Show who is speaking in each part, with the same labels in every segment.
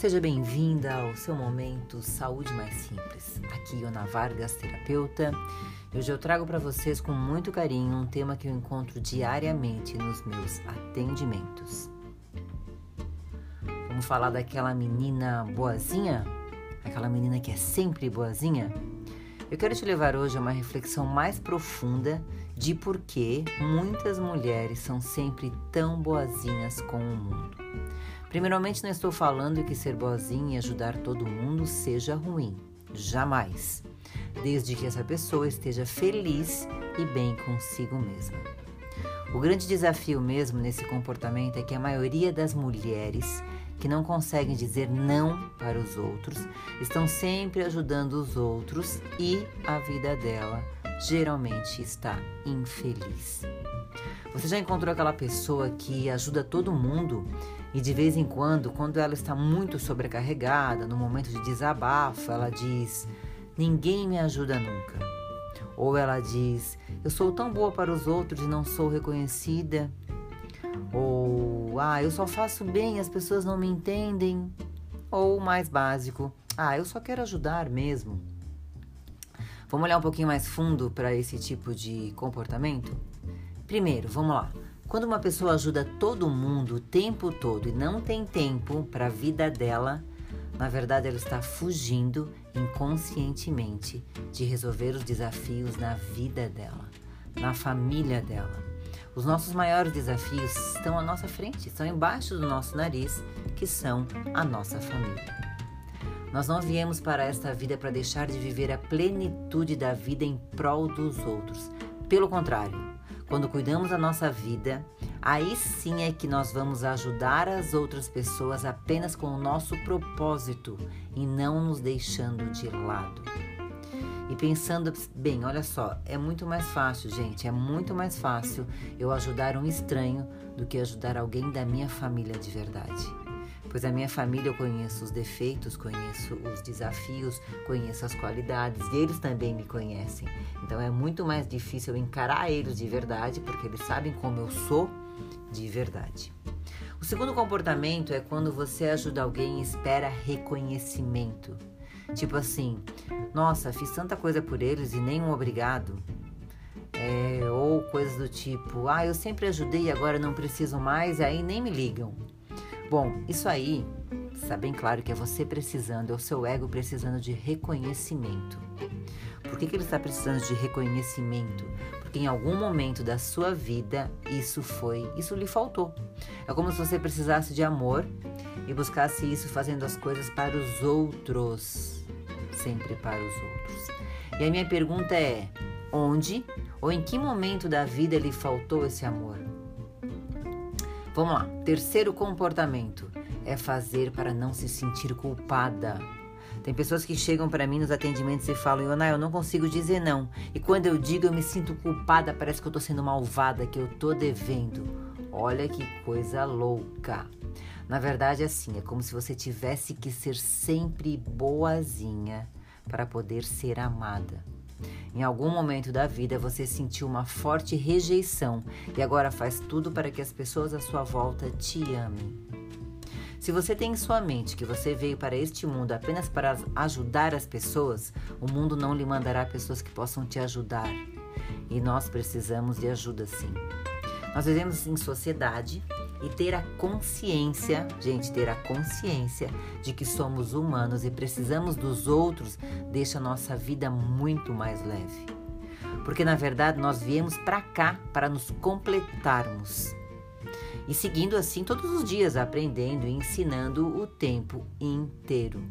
Speaker 1: Seja bem-vinda ao seu momento Saúde Mais Simples. Aqui Ana Vargas, terapeuta. Hoje eu trago para vocês com muito carinho um tema que eu encontro diariamente nos meus atendimentos. Vamos falar daquela menina boazinha? Aquela menina que é sempre boazinha? Eu quero te levar hoje a uma reflexão mais profunda de por que muitas mulheres são sempre tão boazinhas com o mundo. Primeiramente, não estou falando que ser boazinha e ajudar todo mundo seja ruim. Jamais. Desde que essa pessoa esteja feliz e bem consigo mesma. O grande desafio mesmo nesse comportamento é que a maioria das mulheres que não conseguem dizer não para os outros estão sempre ajudando os outros e a vida dela geralmente está infeliz. Você já encontrou aquela pessoa que ajuda todo mundo e de vez em quando, quando ela está muito sobrecarregada, no momento de desabafo, ela diz: Ninguém me ajuda nunca. Ou ela diz: Eu sou tão boa para os outros e não sou reconhecida. Ou Ah, eu só faço bem, as pessoas não me entendem. Ou mais básico: Ah, eu só quero ajudar mesmo. Vamos olhar um pouquinho mais fundo para esse tipo de comportamento? Primeiro, vamos lá. Quando uma pessoa ajuda todo mundo o tempo todo e não tem tempo para a vida dela, na verdade ela está fugindo inconscientemente de resolver os desafios na vida dela, na família dela. Os nossos maiores desafios estão à nossa frente, estão embaixo do nosso nariz, que são a nossa família. Nós não viemos para esta vida para deixar de viver a plenitude da vida em prol dos outros. Pelo contrário, quando cuidamos da nossa vida, aí sim é que nós vamos ajudar as outras pessoas apenas com o nosso propósito e não nos deixando de lado. E pensando bem, olha só, é muito mais fácil, gente, é muito mais fácil eu ajudar um estranho do que ajudar alguém da minha família de verdade pois a minha família eu conheço os defeitos, conheço os desafios, conheço as qualidades e eles também me conhecem. Então é muito mais difícil eu encarar eles de verdade, porque eles sabem como eu sou de verdade. O segundo comportamento é quando você ajuda alguém e espera reconhecimento. Tipo assim, nossa, fiz tanta coisa por eles e nem um obrigado. É, ou coisas do tipo, ah, eu sempre ajudei e agora não preciso mais, aí nem me ligam. Bom, isso aí está bem claro que é você precisando, é o seu ego precisando de reconhecimento. Por que, que ele está precisando de reconhecimento? Porque em algum momento da sua vida isso foi, isso lhe faltou. É como se você precisasse de amor e buscasse isso fazendo as coisas para os outros, sempre para os outros. E a minha pergunta é: onde ou em que momento da vida lhe faltou esse amor? Vamos lá. Terceiro comportamento é fazer para não se sentir culpada. Tem pessoas que chegam para mim nos atendimentos e falam: Iona, eu não consigo dizer não. E quando eu digo, eu me sinto culpada, parece que eu tô sendo malvada, que eu tô devendo. Olha que coisa louca. Na verdade, é assim: é como se você tivesse que ser sempre boazinha para poder ser amada. Em algum momento da vida você sentiu uma forte rejeição e agora faz tudo para que as pessoas à sua volta te amem. Se você tem em sua mente que você veio para este mundo apenas para ajudar as pessoas, o mundo não lhe mandará pessoas que possam te ajudar. E nós precisamos de ajuda sim. Nós vivemos em sociedade e ter a consciência, gente, ter a consciência de que somos humanos e precisamos dos outros deixa a nossa vida muito mais leve. Porque na verdade nós viemos para cá para nos completarmos. E seguindo assim todos os dias, aprendendo e ensinando o tempo inteiro.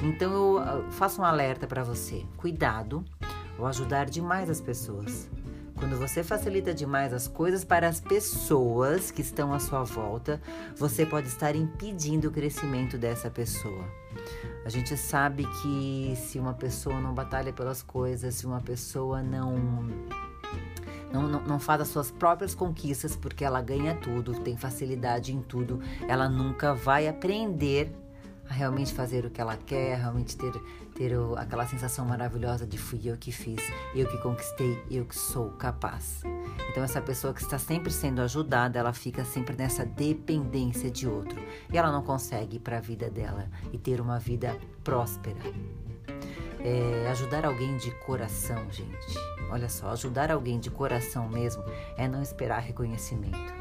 Speaker 1: Então eu faço um alerta para você: cuidado ao ajudar demais as pessoas. Quando você facilita demais as coisas para as pessoas que estão à sua volta, você pode estar impedindo o crescimento dessa pessoa. A gente sabe que se uma pessoa não batalha pelas coisas, se uma pessoa não não, não, não, faz as suas próprias conquistas porque ela ganha tudo, tem facilidade em tudo, ela nunca vai aprender a realmente fazer o que ela quer, realmente ter, ter o, aquela sensação maravilhosa de fui eu que fiz, eu que conquistei, eu que sou capaz. Então essa pessoa que está sempre sendo ajudada, ela fica sempre nessa dependência de outro e ela não consegue ir para a vida dela e ter uma vida próspera. É, ajudar alguém de coração, gente. Olha só, ajudar alguém de coração mesmo é não esperar reconhecimento.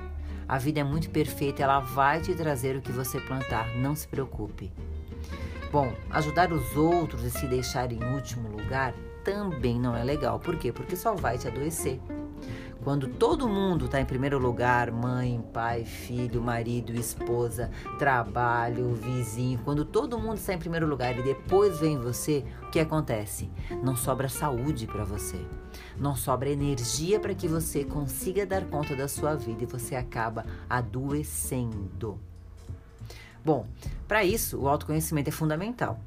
Speaker 1: A vida é muito perfeita, ela vai te trazer o que você plantar, não se preocupe. Bom, ajudar os outros e se deixar em último lugar também não é legal. Por quê? Porque só vai te adoecer. Quando todo mundo está em primeiro lugar, mãe, pai, filho, marido, esposa, trabalho, vizinho, quando todo mundo está em primeiro lugar e depois vem você, o que acontece? Não sobra saúde para você. Não sobra energia para que você consiga dar conta da sua vida e você acaba adoecendo. Bom, para isso, o autoconhecimento é fundamental.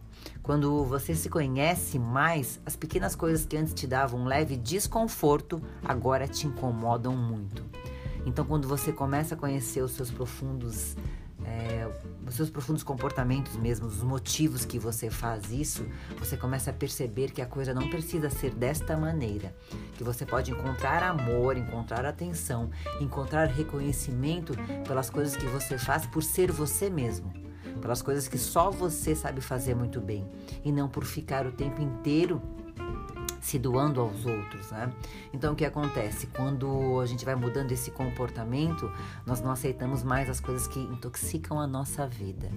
Speaker 1: Quando você se conhece mais, as pequenas coisas que antes te davam um leve desconforto agora te incomodam muito. Então, quando você começa a conhecer os seus profundos, é, os seus profundos comportamentos mesmo, os motivos que você faz isso, você começa a perceber que a coisa não precisa ser desta maneira, que você pode encontrar amor, encontrar atenção, encontrar reconhecimento pelas coisas que você faz por ser você mesmo pelas coisas que só você sabe fazer muito bem e não por ficar o tempo inteiro se doando aos outros, né? Então o que acontece? Quando a gente vai mudando esse comportamento, nós não aceitamos mais as coisas que intoxicam a nossa vida.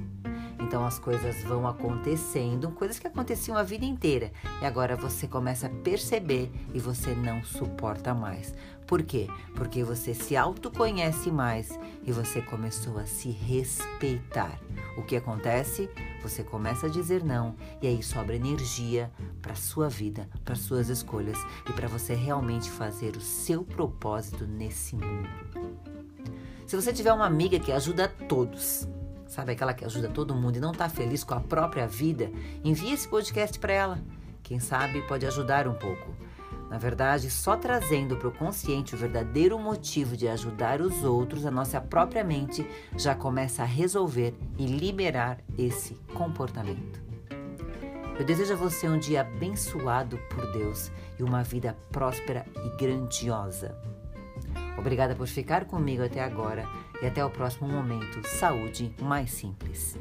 Speaker 1: Então as coisas vão acontecendo, coisas que aconteciam a vida inteira, e agora você começa a perceber e você não suporta mais. Por quê? Porque você se autoconhece mais e você começou a se respeitar. O que acontece? Você começa a dizer não e aí sobra energia para sua vida, para suas escolhas e para você realmente fazer o seu propósito nesse mundo. Se você tiver uma amiga que ajuda todos, sabe aquela que ajuda todo mundo e não está feliz com a própria vida, envie esse podcast para ela. Quem sabe pode ajudar um pouco. Na verdade, só trazendo para o consciente o verdadeiro motivo de ajudar os outros, a nossa própria mente já começa a resolver e liberar esse comportamento. Eu desejo a você um dia abençoado por Deus e uma vida próspera e grandiosa. Obrigada por ficar comigo até agora e até o próximo momento. Saúde mais simples.